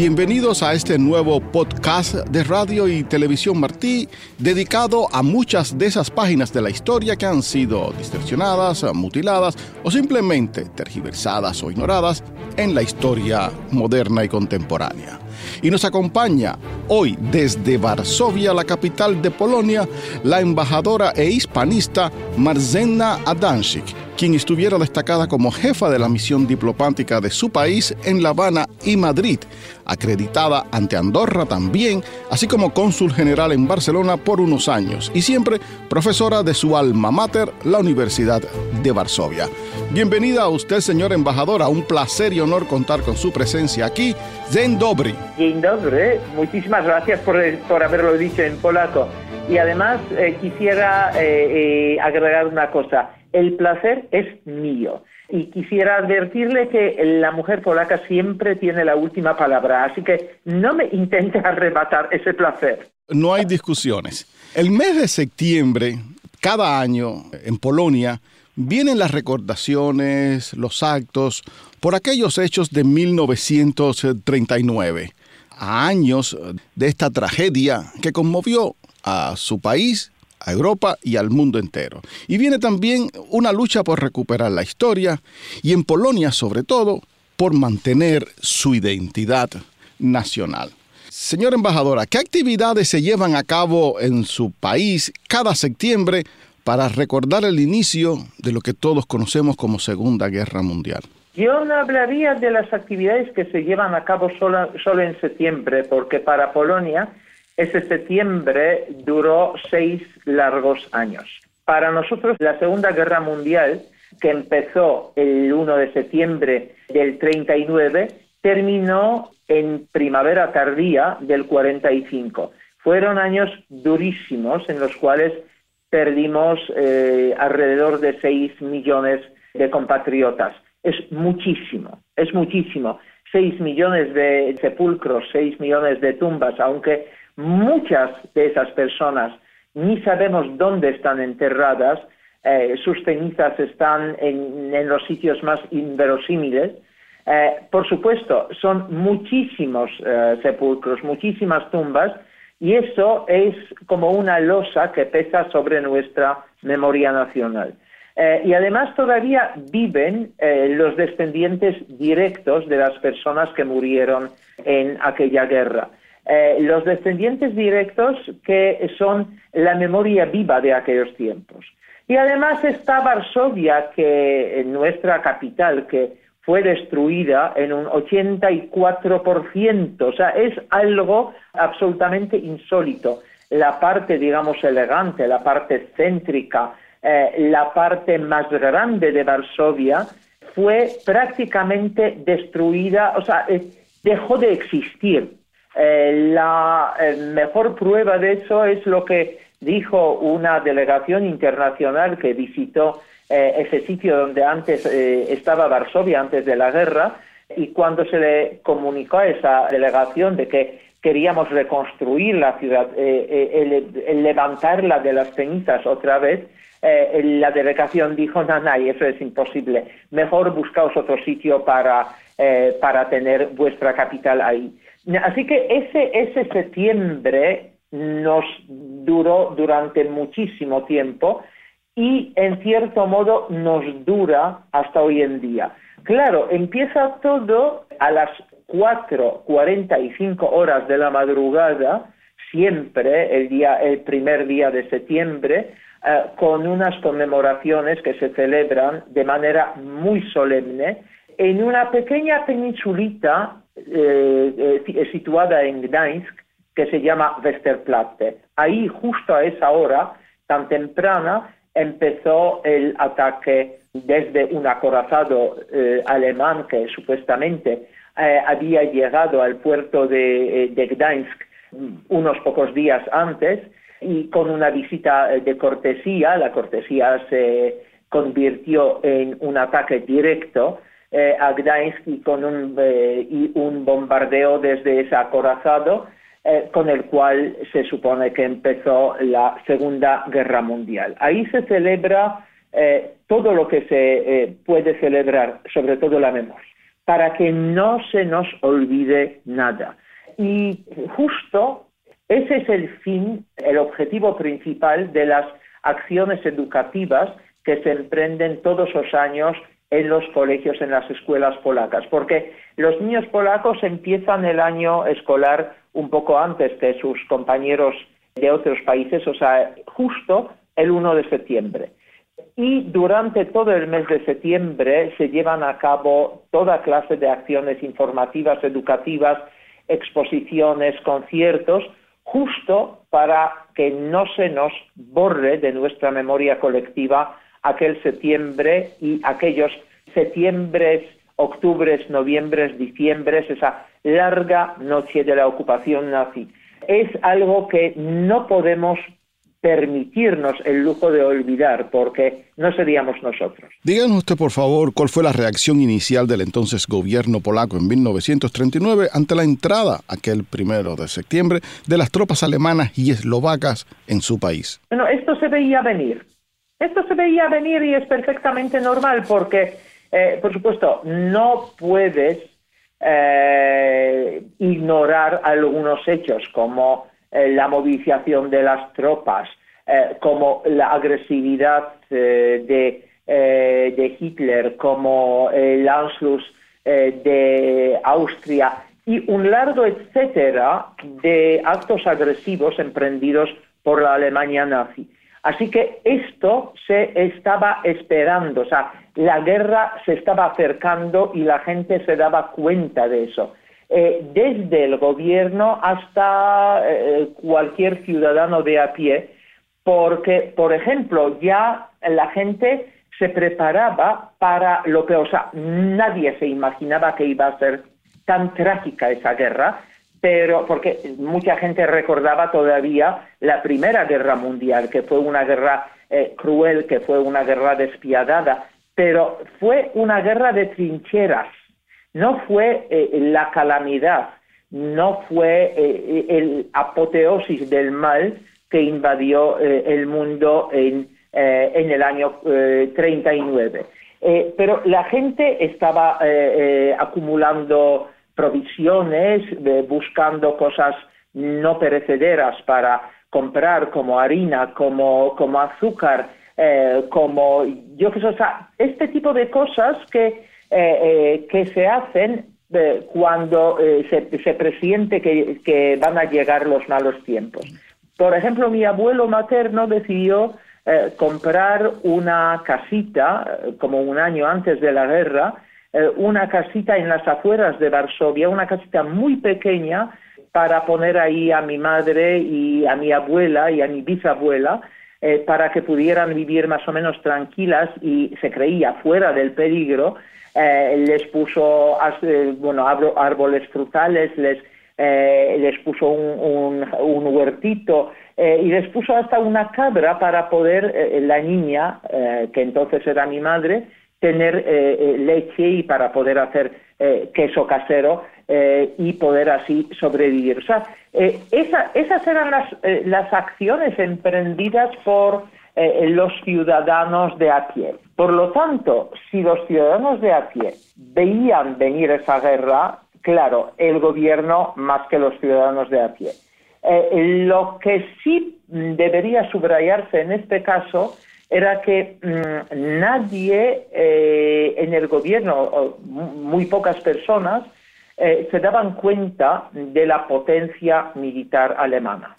Bienvenidos a este nuevo podcast de radio y televisión Martí, dedicado a muchas de esas páginas de la historia que han sido distorsionadas, mutiladas o simplemente tergiversadas o ignoradas en la historia moderna y contemporánea. Y nos acompaña hoy desde Varsovia, la capital de Polonia, la embajadora e hispanista Marzena Adansik, quien estuviera destacada como jefa de la misión diplomática de su país en La Habana y Madrid, acreditada ante Andorra también, así como cónsul general en Barcelona por unos años y siempre profesora de su alma mater, la Universidad de Varsovia. Bienvenida a usted, señora embajadora. Un placer y honor contar con su presencia aquí. Dzień dobry. Dzień dobry. Muchísimas gracias por, por haberlo dicho en polaco. Y además eh, quisiera eh, eh, agregar una cosa. El placer es mío. Y quisiera advertirle que la mujer polaca siempre tiene la última palabra, así que no me intente arrebatar ese placer. No hay discusiones. El mes de septiembre, cada año en Polonia, vienen las recordaciones, los actos por aquellos hechos de 1939, a años de esta tragedia que conmovió a su país, a Europa y al mundo entero. Y viene también una lucha por recuperar la historia y en Polonia sobre todo por mantener su identidad nacional. Señora embajadora, ¿qué actividades se llevan a cabo en su país cada septiembre para recordar el inicio de lo que todos conocemos como Segunda Guerra Mundial. Yo no hablaría de las actividades que se llevan a cabo solo, solo en septiembre, porque para Polonia ese septiembre duró seis largos años. Para nosotros la Segunda Guerra Mundial, que empezó el 1 de septiembre del 39, terminó en primavera tardía del 45. Fueron años durísimos en los cuales perdimos eh, alrededor de 6 millones de compatriotas. Es muchísimo, es muchísimo. 6 millones de sepulcros, 6 millones de tumbas, aunque muchas de esas personas ni sabemos dónde están enterradas, eh, sus cenizas están en, los sitios más inverosímiles. Eh, por supuesto, son muchísimos sepulcros, muchísimas tumbas, y eso es como una losa que pesa sobre nuestra memoria nacional. Eh, y además todavía viven eh, los descendientes directos de las personas que murieron en aquella guerra. Eh, los descendientes directos que son la memoria viva de aquellos tiempos. Y además está Varsovia, que en nuestra capital, que fue destruida en un 84%, o sea, es algo absolutamente insólito. La parte, digamos, elegante, la parte céntrica, eh, la parte más grande de Varsovia fue prácticamente destruida, o sea, eh, dejó de existir. Eh, la mejor prueba de eso es lo que dijo una delegación internacional que visitó eh, ese sitio donde antes eh, estaba Varsovia, antes de la guerra, y cuando se le comunicó a esa delegación de que queríamos reconstruir la ciudad, eh, levantarla de las cenizas otra vez, la delegación dijo, no, no, eso es imposible, mejor buscaos otro sitio para, para tener vuestra capital ahí. Así que ese, ese septiembre nos duró durante muchísimo tiempo y en cierto modo nos dura hasta hoy en día. Claro, empieza todo a las 4.45 horas de la madrugada, siempre el, día, el primer día de septiembre, eh, con unas conmemoraciones que se celebran de manera muy solemne en una pequeña peninsulita eh, eh, situada en Gdańsk que se llama Westerplatte. Ahí, justo a esa hora tan temprana, empezó el ataque desde un acorazado eh, alemán que supuestamente eh, había llegado al puerto de, eh, de, Gdańsk unos pocos días antes y con una visita de cortesía, la cortesía se convirtió en un ataque directo a Gdańsk y con un, y un bombardeo desde ese acorazado eh, con el cual se supone que empezó la Segunda Guerra Mundial. Ahí se celebra eh, todo lo que se eh, puede celebrar, sobre todo la memoria. para que no se nos olvide nada. Y justo ese es el fin, el objetivo principal de las acciones educativas que se emprenden todos los años en los colegios, en las escuelas polacas, porque los niños polacos empiezan el año escolar un poco antes que sus compañeros de otros países, o sea, justo el 1 de septiembre. Y durante todo el mes de septiembre se llevan a cabo toda clase de acciones informativas, educativas, exposiciones, conciertos, justo para que no se nos borre de nuestra memoria colectiva aquel septiembre y aquellos septiembres, octubres, noviembres, diciembres, esa larga noche de la ocupación nazi. Es algo que no podemos permitirnos el lujo de olvidar, porque no seríamos nosotros. Díganos usted, por favor, cuál fue la reacción inicial del entonces gobierno polaco en 1939 ante la entrada, aquel primero de septiembre, de las tropas alemanas y eslovacas en su país. Bueno, esto se veía venir. Esto se veía venir y es perfectamente normal porque, eh, por supuesto, no puedes eh, ignorar algunos hechos como eh, la movilización de las tropas, como la agresividad de, de, Hitler, como el Anschluss de Austria y un largo etcétera de actos agresivos emprendidos por la Alemania nazi. Así que esto se estaba esperando, o sea, la guerra se estaba acercando y la gente se daba cuenta de eso. Eh, desde el gobierno hasta eh, cualquier ciudadano de a pie, porque, por ejemplo, ya la gente se preparaba para lo que, o sea, nadie se imaginaba que iba a ser tan trágica esa guerra, pero porque mucha gente recordaba todavía la Primera Guerra Mundial, que fue una guerra eh, cruel, que fue una guerra despiadada, pero fue una guerra de trincheras, no fue eh, la calamidad, no fue eh, el apoteosis del mal que invadió el mundo en, en, el año 39. pero la gente estaba acumulando provisiones, buscando cosas no perecederas para comprar como harina, como, como azúcar, eh, como yo que sé, o sea, este tipo de cosas que, eh, eh, que se hacen cuando se, se, presiente que, que, van a llegar los malos tiempos. Por ejemplo, mi abuelo materno decidió comprar una casita como un año antes de la guerra eh, una casita en las afueras de Varsovia, una casita muy pequeña para poner ahí a mi madre y a mi abuela y a mi bisabuela eh, para que pudieran vivir más o menos tranquilas y se creía fuera del peligro. Eh, les puso bueno, árboles frutales, les, les puso un, un, huertito y les puso hasta una cabra para poder la niña, que entonces era mi madre, tener eh, eh, leche y para poder hacer eh, queso casero y poder así sobrevivir. O sea, esas eran las, las acciones emprendidas por los ciudadanos de a pie. Por lo tanto, si los ciudadanos de a pie veían venir esa guerra, claro, el gobierno más que los ciudadanos de a pie. lo que sí debería subrayarse en este caso era que mm, nadie eh, en el gobierno, muy pocas personas, eh, se daban cuenta de la potencia militar alemana.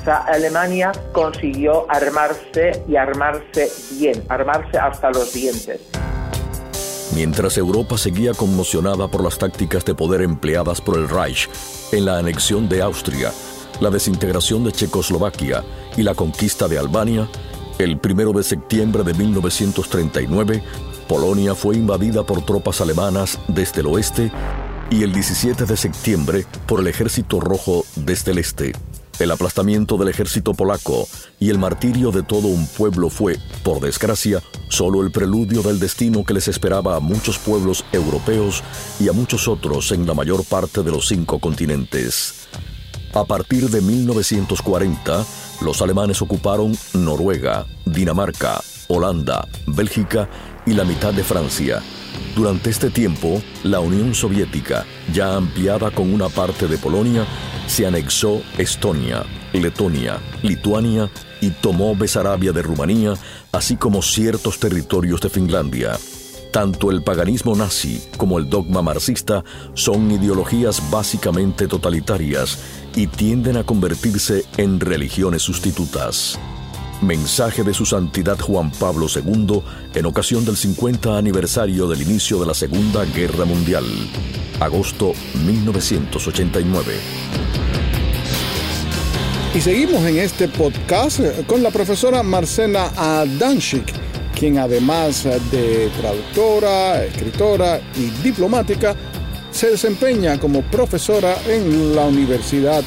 O sea, Alemania consiguió armarse y armarse bien, armarse hasta los dientes. Mientras Europa seguía conmocionada por las tácticas de poder empleadas por el Reich en la anexión de Austria, la desintegración de Checoslovaquia y la conquista de Albania, el primero de septiembre de 1939, Polonia fue invadida por tropas alemanas desde el oeste y el 17 de septiembre por el ejército rojo desde el este. El aplastamiento del ejército polaco y el martirio de todo un pueblo fue, por desgracia, solo el preludio del destino que les esperaba a muchos pueblos europeos y a muchos otros en la mayor parte de los cinco continentes. A partir de 1940, los alemanes ocuparon Noruega, Dinamarca, Holanda, Bélgica y la mitad de Francia, Durante este tiempo, la Unión Soviética, ya ampliada con una parte de Polonia, se anexó Estonia, Letonia, Lituania y tomó Besarabia de Rumanía, así como ciertos territorios de Finlandia. Tanto el paganismo nazi como el dogma marxista son ideologías básicamente totalitarias y tienden a convertirse en religiones sustitutas. Mensaje de su Santidad Juan Pablo II en ocasión del 50 aniversario del inicio de la Segunda Guerra Mundial, agosto 1989. Y seguimos en este podcast con la profesora Marcela Adanchik, quien además de traductora, escritora y diplomática, se desempeña como profesora en la Universidad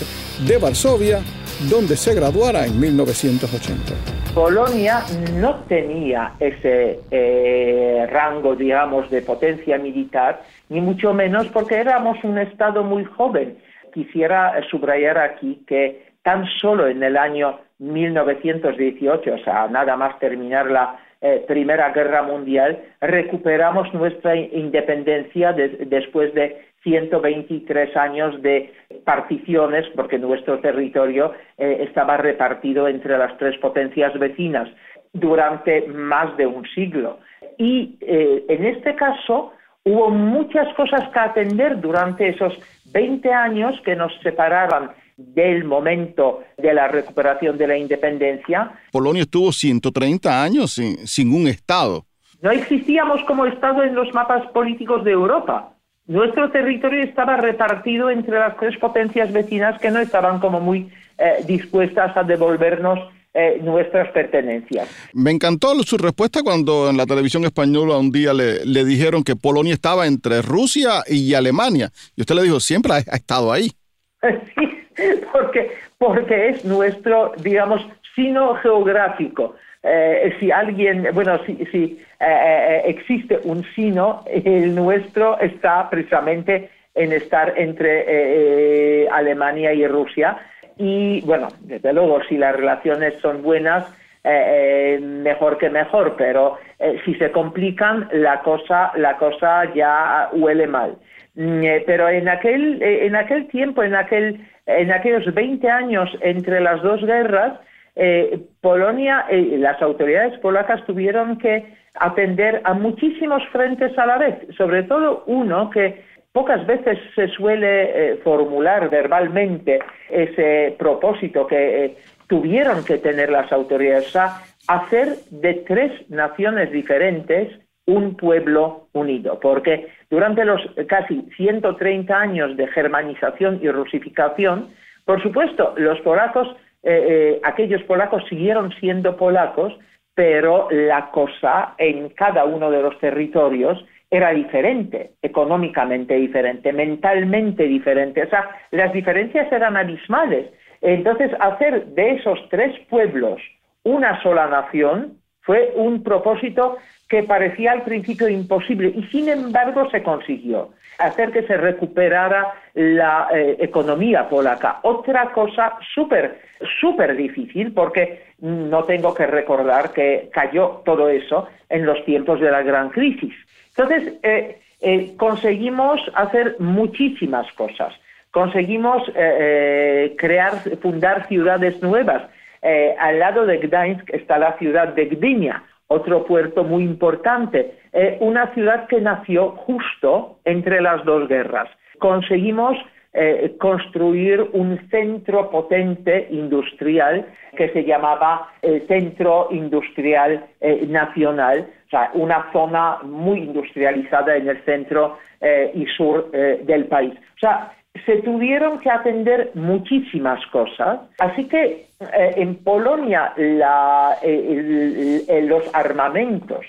de Varsovia donde se graduara en 1980. Polonia no tenía ese eh, rango, digamos, de potencia militar, ni mucho menos porque éramos un Estado muy joven. Quisiera subrayar aquí que tan solo en el año 1918, o sea, nada más terminar la eh, Primera Guerra Mundial, recuperamos nuestra independencia después de 123 años de particiones, porque nuestro territorio eh, estaba repartido entre las tres potencias vecinas durante más de un siglo. Y eh, en este caso hubo muchas cosas que atender durante esos 20 años que nos separaban del momento de la recuperación de la independencia. Polonia estuvo 130 años sin, sin un Estado. No existíamos como Estado en los mapas políticos de Europa nuestro territorio estaba repartido entre las tres potencias vecinas que no estaban como muy eh, dispuestas a devolvernos eh, nuestras pertenencias. Me encantó su respuesta cuando en la televisión española un día le, dijeron que Polonia estaba entre Rusia y Alemania. Y usted le dijo, siempre ha, estado ahí. Sí, porque, porque es nuestro, digamos, sino geográfico. Eh, si alguien, bueno, si, si eh, eh, existe un sino, el nuestro está precisamente en estar entre Alemania y Rusia. Y bueno, desde luego, si las relaciones son buenas, mejor que mejor, pero si se complican, la cosa, la cosa ya huele mal. Mm, pero en aquel, en aquel tiempo, en, aquel, en aquellos 20 años entre las dos guerras, eh, Polonia, eh, las autoridades polacas tuvieron que atender a muchísimos frentes a la vez, sobre todo uno que pocas veces se suele eh, formular verbalmente ese propósito que tuvieron que tener las autoridades, a hacer de tres naciones diferentes un pueblo unido, porque durante los casi 130 años de germanización y rusificación, por supuesto, los polacos eh, eh, aquellos polacos siguieron siendo polacos, pero la cosa en cada uno de los territorios era diferente, económicamente diferente, mentalmente diferente. O sea, las diferencias eran abismales. Entonces, hacer de esos tres pueblos una sola nación fue un propósito que parecía al principio imposible y sin embargo se consiguió hacer que se recuperara la eh, economía polaca. Otra cosa súper, súper difícil porque no tengo que recordar que cayó todo eso en los tiempos de la gran crisis. Entonces, eh, eh, conseguimos hacer muchísimas cosas. Conseguimos crear, fundar ciudades nuevas eh, al lado de Gdańsk está la ciudad de Gdynia, otro puerto muy importante, eh, una ciudad que nació justo entre las dos guerras. Conseguimos eh, construir un centro potente industrial que se llamaba el Centro Industrial Nacional, o sea, una zona muy industrializada en el centro y sur del país. O sea, se tuvieron que atender muchísimas cosas, así que eh, en Polonia los armamentos,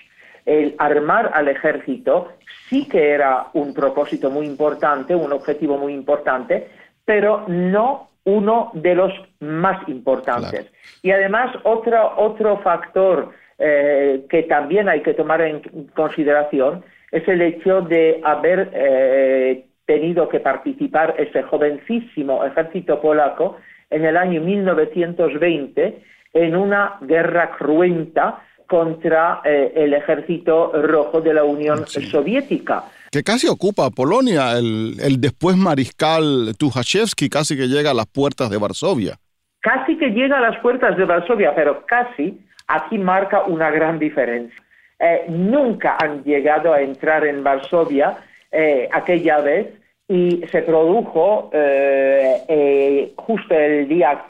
el armar al ejército, sí que era un propósito muy importante, un objetivo muy importante, pero no uno de los más importantes. Y además otro, otro factor eh, que también hay que tomar en consideración es el hecho de haber eh, tenido que participar ese jovencísimo ejército polaco en el año 1920 en una guerra cruenta contra eh, el ejército rojo de la Unión Soviética. Que casi ocupa Polonia, el, el después mariscal Tuchachevsky casi que llega a las puertas de Varsovia. Casi que llega a las puertas de Varsovia, pero casi aquí marca una gran diferencia. Eh, nunca han llegado a entrar en Varsovia eh, aquella vez y se produjo justo el día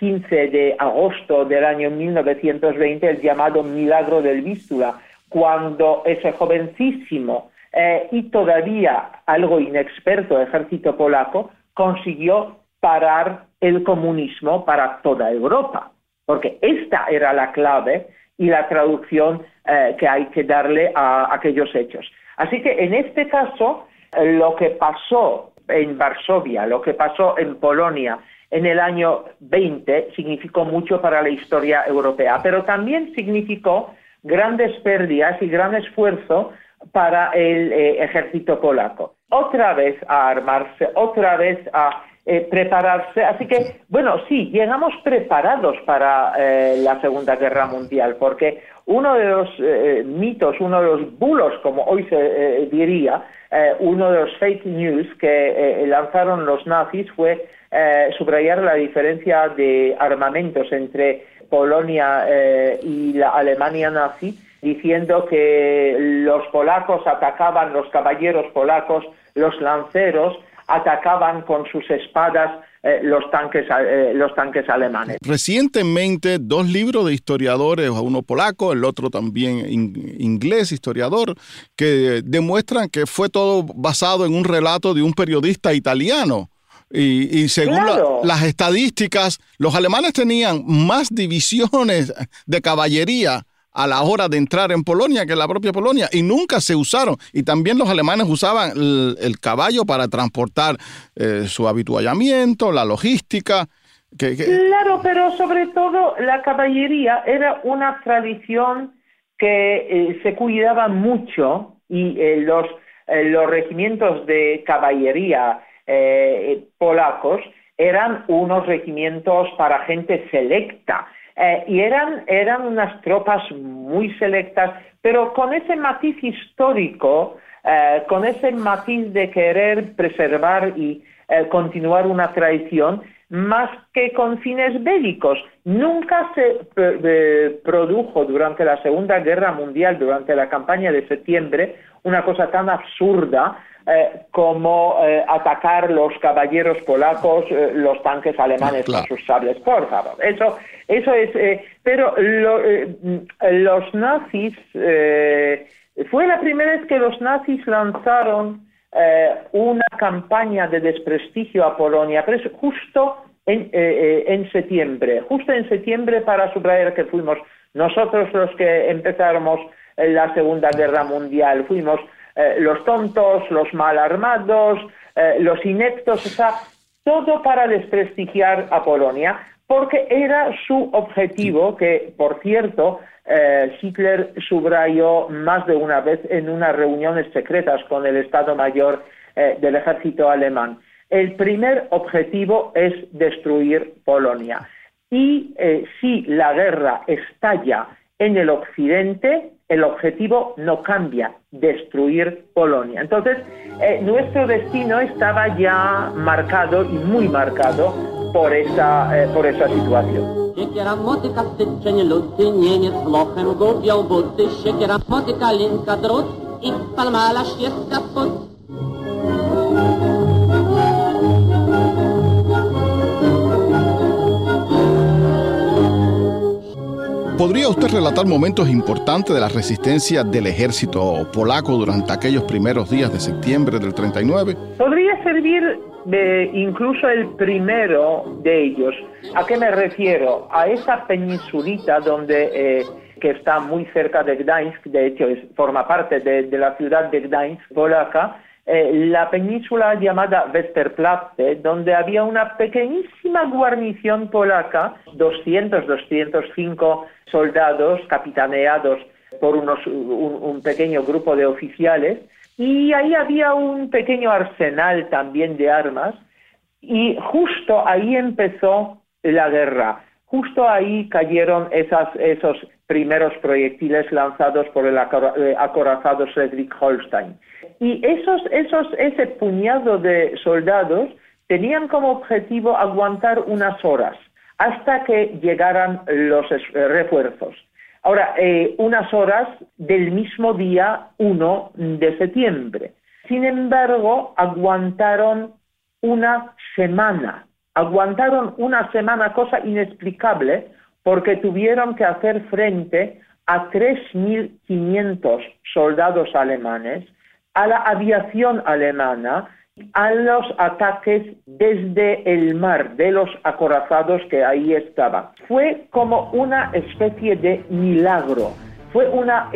15 de agosto del año 1920 el llamado Milagro del Vístula, cuando ese jovencísimo eh, y todavía algo inexperto ejército polaco consiguió parar el comunismo para toda Europa, porque esta era la clave y la traducción eh, que hay que darle a aquellos hechos. Así que en este caso, lo que pasó en Varsovia, lo que pasó en Polonia, en el año 20 significó mucho para la historia europea, pero también significó grandes pérdidas y gran esfuerzo para el eh, ejército polaco. Otra vez a armarse, otra vez a eh, prepararse. Así que, bueno, sí, llegamos preparados para eh, la Segunda Guerra Mundial, porque uno de los mitos, uno de los bulos, como hoy se diría, uno de los fake news que lanzaron los nazis fue eh, subrayar la diferencia de armamentos entre Polonia eh, y la Alemania nazi, diciendo que los polacos atacaban, los caballeros polacos, los lanceros, atacaban con sus espadas eh, los, tanques, los tanques alemanes. Recientemente, dos libros de historiadores, uno polaco, el otro también inglés, historiador, que demuestran que fue todo basado en un relato de un periodista italiano y, según las estadísticas, los alemanes tenían más divisiones de caballería a la hora de entrar en Polonia que la propia Polonia y nunca se usaron. Y también los alemanes usaban el, caballo para transportar eh, su habituallamiento, la logística. Claro, pero sobre todo la caballería era una tradición que eh, se cuidaba mucho y eh, los, los regimientos de caballería polacos eran unos regimientos para gente selecta. Eh, y eran, eran unas tropas muy selectas, pero con ese matiz histórico, eh, con ese matiz de querer preservar y continuar una tradición, más que con fines bélicos. Nunca se produjo durante la Segunda Guerra Mundial, durante la campaña de septiembre, una cosa tan absurda eh, como eh, atacar los caballeros polacos, eh, los tanques alemanes con sus sables, por favor. Eso, eso es. pero los nazis fue la primera vez que los nazis lanzaron una campaña de desprestigio a Polonia, pero es justo en, en septiembre, justo en septiembre para subrayar que fuimos nosotros los que empezamos la Segunda Guerra Mundial, fuimos eh, los tontos, los mal armados, eh, los ineptos, o sea, todo para desprestigiar a Polonia, porque era su objetivo, que por cierto, eh, Hitler subrayó más de una vez en unas reuniones secretas con el Estado Mayor del ejército alemán. El primer objetivo es destruir Polonia. Y si la guerra estalla en el occidente, el objetivo no cambia, destruir Polonia. Entonces, eh, nuestro destino estaba ya marcado y muy marcado por esa, eh, por esa situación. ¿Podría usted relatar momentos importantes de la resistencia del ejército polaco durante aquellos primeros días de septiembre del 39? Podría servir de incluso el primero de ellos. ¿A qué me refiero? A esa peninsulita donde eh, que está muy cerca de Gdańsk, de hecho forma parte de, de la ciudad de Gdańsk polaca, eh, la península llamada Westerplatte, donde había una pequeñísima guarnición polaca, 200, 205 soldados capitaneados por unos, un, pequeño grupo de oficiales, y ahí había un pequeño arsenal también de armas, y justo ahí empezó la guerra. Justo ahí cayeron esas, esos primeros proyectiles lanzados por el eh, acorazado Schleswig Holstein. Y esos, esos, ese puñado de soldados tenían como objetivo aguantar unas horas hasta que llegaran los eh, refuerzos. Ahora, eh, unas horas del mismo día 1 de septiembre. Sin embargo, aguantaron una semana. Aguantaron una semana, cosa inexplicable, porque tuvieron que hacer frente a 3.500 soldados alemanes, a la aviación alemana, a los ataques desde el mar de los acorazados que ahí estaban. Fue como una especie de milagro, fue una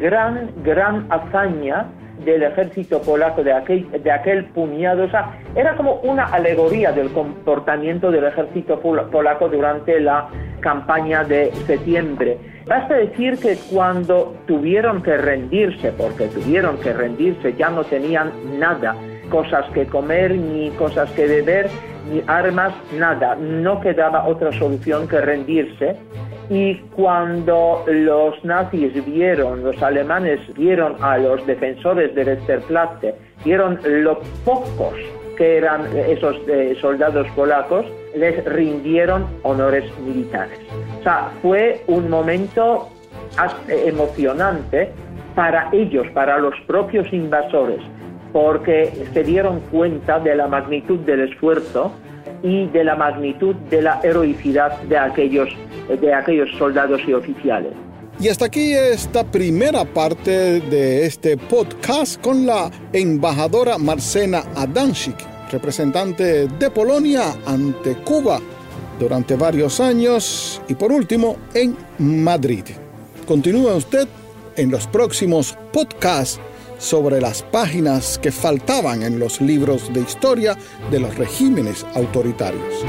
gran, gran hazaña del ejército polaco, de aquel, de aquel puñado, o sea, era como una alegoría del comportamiento del ejército polaco durante la campaña de septiembre. Basta decir que cuando tuvieron que rendirse, porque tuvieron que rendirse, ya no tenían nada, cosas que comer, ni cosas que beber, ni armas, nada. No quedaba otra solución que rendirse. Y cuando los nazis vieron, los alemanes vieron a los defensores de Westerplatte, vieron lo pocos que eran esos eh, soldados polacos, les rindieron honores militares. O sea, fue un momento emocionante para ellos, para los propios invasores, porque se dieron cuenta de la magnitud del esfuerzo y de la magnitud de la heroicidad de aquellos, de aquellos soldados y oficiales. Y hasta aquí esta primera parte de este podcast con la embajadora Marcena Adanchik, representante de Polonia ante Cuba durante varios años y por último en Madrid. Continúa usted en los próximos podcasts sobre las páginas que faltaban en los libros de historia de los regímenes autoritarios.